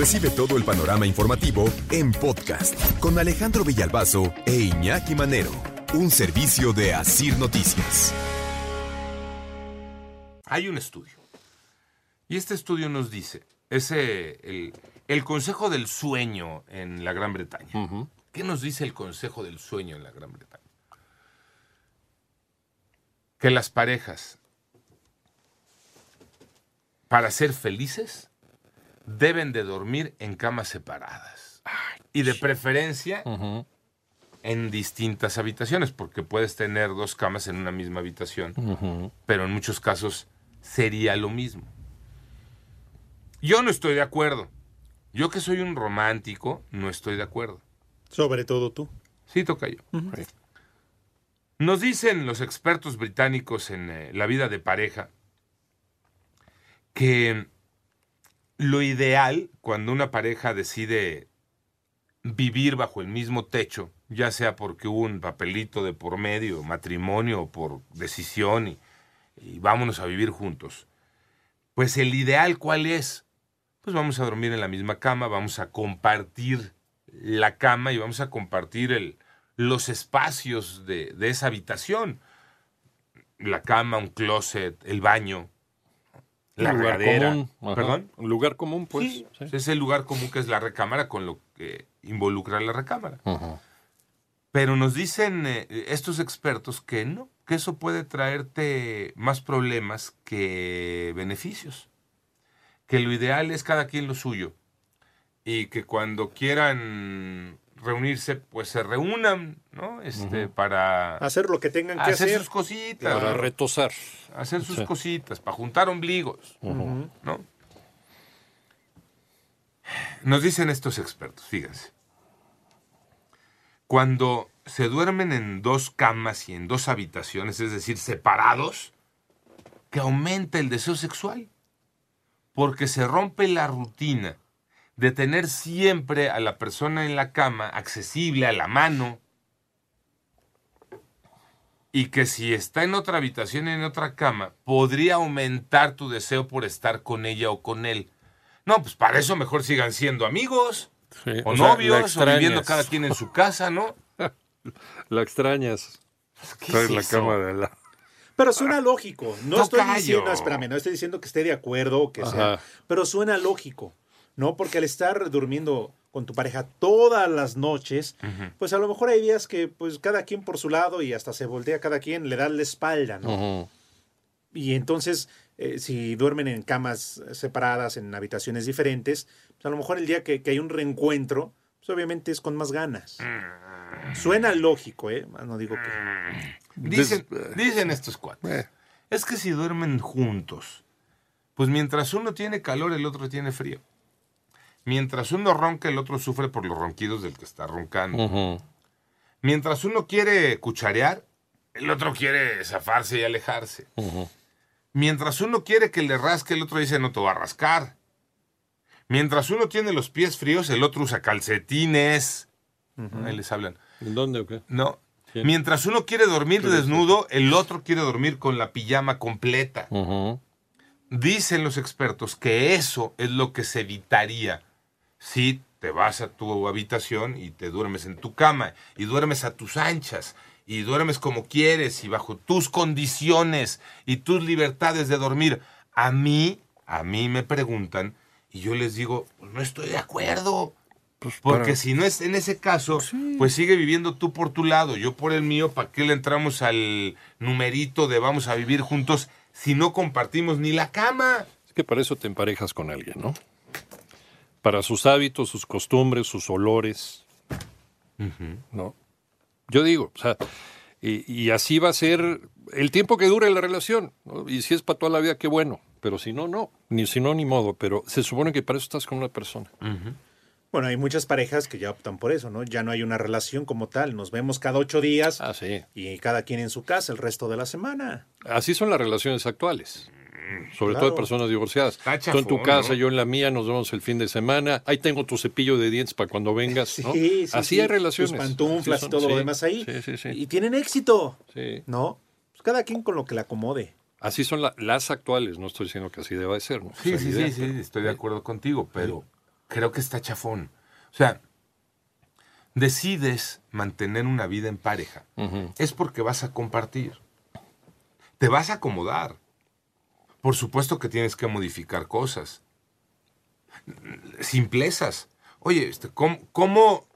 Recibe todo el panorama informativo en podcast con Alejandro Villalbazo e Iñaki Manero, un servicio de Asir Noticias. Hay un estudio. Y este estudio nos dice, es el, el Consejo del Sueño en la Gran Bretaña. ¿Qué nos dice el Consejo del Sueño en la Gran Bretaña? Que las parejas, para ser felices, deben de dormir en camas separadas. y de preferencia en distintas habitaciones, porque puedes tener dos camas en una misma habitación, pero en muchos casos sería lo mismo. Yo no estoy de acuerdo. Yo que soy un romántico, no estoy de acuerdo. Sobre todo tú. Sí, toca yo. Nos dicen los expertos británicos en eh, la vida de pareja que lo ideal cuando una pareja decide vivir bajo el mismo techo, ya sea porque hubo un papelito de por medio, matrimonio o por decisión y, y vámonos a vivir juntos, pues el ideal cuál es? Pues vamos a dormir en la misma cama, vamos a compartir la cama y vamos a compartir el, los espacios de, de esa habitación. La cama, un closet, el baño, la lugar regadera. común, ajá. ¿Perdón? Un lugar común, pues. Sí, sí. Es el lugar común que es la recámara con lo que involucra la recámara. Ajá. Pero nos dicen eh, estos expertos que no, que eso puede traerte más problemas que beneficios. Que lo ideal es cada quien lo suyo. Y que cuando quieran reunirse, pues se reúnan, ¿no? Este, para Hacer lo que tengan que hacer, hacer. sus cositas. Para retosar. hacer sus Sí. cositas, para juntar ombligos, ¿no? Nos dicen estos expertos, fíjense. Cuando se duermen en dos camas y en dos habitaciones, es decir, separados, que aumenta el deseo sexual. Porque se rompe la rutina de tener siempre a la persona en la cama accesible a la mano, y que si está en otra habitación, en otra cama, podría aumentar tu deseo por estar con ella o con él. No, pues para eso mejor sigan siendo amigos, Sí, o, o sea, la novios, o viviendo cada quien en su casa, ¿no? La extrañas. ¿Qué Trae es la eso? cama de la. Pero suena lógico. No estoy diciendo, espérame, no estoy diciendo que esté de acuerdo o que sea, pero suena lógico, ¿no? Porque al estar durmiendo con tu pareja todas las noches, pues a lo mejor hay días que pues cada quien por su lado y hasta se voltea cada quien, le da la espalda, ¿no? Y entonces, eh, si duermen en camas separadas, en habitaciones diferentes, pues a lo mejor el día que, que hay un reencuentro, pues obviamente es con más ganas. Suena lógico, ¿eh? No digo que... Dicen, dicen estos cuates. Eh. Es que si duermen juntos, pues mientras uno tiene calor, el otro tiene frío. Mientras uno ronca, el otro sufre por los ronquidos del que está roncando. Mientras uno quiere cucharear, el otro quiere zafarse y alejarse. Mientras uno quiere que le rasque, el otro dice no te va a rascar. Mientras uno tiene los pies fríos, el otro usa calcetines. Ahí les hablan. ¿En dónde o qué? No. ¿Quién? Mientras uno quiere dormir desnudo, el otro quiere dormir con la pijama completa. Dicen los expertos que eso es lo que se evitaría si te vas a tu habitación y te duermes en tu cama y duermes a tus anchas y duermes como quieres y bajo tus condiciones y tus libertades de dormir. A mí, a mí me preguntan y yo les digo, "Pues no estoy de acuerdo. Porque para- si no es en ese caso, pues sigue viviendo tú por tu lado, yo por el mío, ¿para qué le entramos al numerito de vamos a vivir juntos si no compartimos ni la cama? Es que para eso te emparejas con alguien, ¿no? Para sus hábitos, sus costumbres, sus olores. ¿No? Yo digo, o sea, y, y así va a ser el tiempo que dure la relación. ¿no? Y si es para toda la vida, qué bueno. Pero si no, no. Ni si no, ni modo. Pero se supone que para eso estás con una persona. Bueno, hay muchas parejas que ya optan por eso, ¿no? Ya no hay una relación como tal. Nos vemos cada ocho días Ah, sí. y cada quien en su casa el resto de la semana. Así son las relaciones actuales. Sobre claro. todo de personas divorciadas. Tú en tu casa, ¿no? yo en la mía, nos vemos el fin de semana. Ahí tengo tu cepillo de dientes para cuando vengas. Sí, ¿no? sí, Así sí. hay relaciones. Sus pantuflas y todo lo demás ahí. Sí, sí, sí. Y tienen éxito, Sí. ¿no? Pues cada quien con lo que le acomode. Así son la- las actuales. No estoy diciendo que así deba de ser. ¿no? Sí, sí, la sí, sí, estoy de acuerdo contigo, pero creo que está chafón. O sea, decides mantener una vida en pareja, es porque vas a compartir. Te vas a acomodar. Por supuesto que tienes que modificar cosas. Simplezas. Oye, este, ¿cómo, cómo,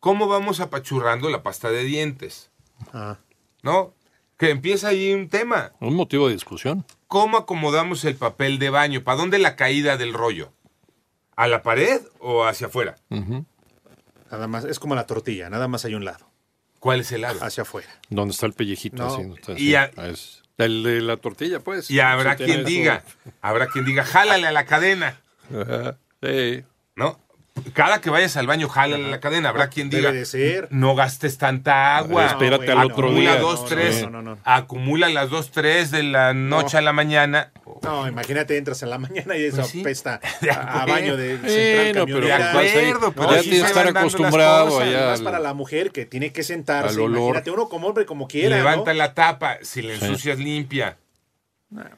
cómo vamos apachurrando la pasta de dientes? Ah, ¿No? Que empieza ahí un tema. Un motivo de discusión. ¿Cómo acomodamos el papel de baño? ¿Para dónde la caída del rollo? ¿A la pared o hacia afuera? Nada más, es como la tortilla, nada más hay un lado, ¿Cuál es el lado? hacia afuera. Donde está el pellejito. No. así, ¿no? Está Y a- Es- el de la tortilla, pues. Y habrá Sí, quien diga, habrá quien diga, jálale a la cadena, eso. Ajá. Sí. ¿no? Cada que vayas al baño, jálale a la cadena. Habrá quien Debe diga, de ser. no gastes tanta agua. Espérate bueno, al otro acumula día. dos, no, tres, no, no, no. acumula las dos, tres de la noche No. a la mañana. No, imagínate, entras en la mañana y eso Pues sí. apesta a, baño de central pero De acuerdo, pero ya así tienes se que estar acostumbrado cosas. allá. Más al- para la mujer que tiene que sentarse. al olor. Imagínate, uno como hombre como quiera. Levanta ¿no? la tapa, si la Sí. ensucias limpia.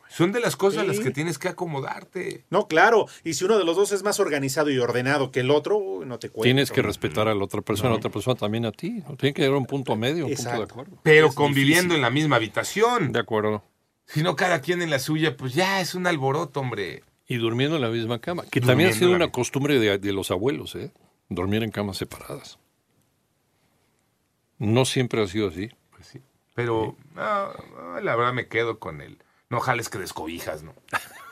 Son de las cosas a las que tienes que acomodarte. No, claro. Y si uno de los dos es más organizado y ordenado que el otro, no te cuento. Tienes que respetar a la otra persona, a la otra persona también a ti. ¿no? Tiene que haber un punto medio, un punto de acuerdo. Pero Es conviviendo difícil. en la misma habitación. De acuerdo. Si no, cada quien en la suya, pues ya es un alboroto, hombre. Y durmiendo en la misma cama, que también ha sido una costumbre de, de los abuelos, ¿eh? Dormir en camas separadas. No siempre ha sido así. Pues sí. Pero no, no, la verdad me quedo con él. No jales que descobijas, ¿no?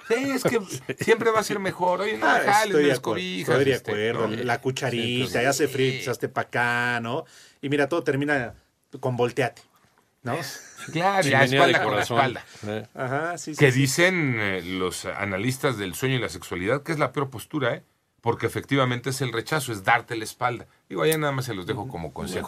Sí, es que siempre va a ser mejor. Oye, no Ah, jales, estoy me de descobijas. Estoy de este, acuerdo. ¿no? La cucharita, Sí, ya frío, hazte para acá, ¿no? Y mira, todo termina con volteate, ¿no? Claro, de espalda con la espalda. ¿eh? Ajá, sí, sí. Que sí. dicen eh, los analistas del sueño y la sexualidad que es la peor postura, ¿eh? Porque efectivamente es el rechazo, es darte la espalda. Digo, allá nada más se los dejo como consejo.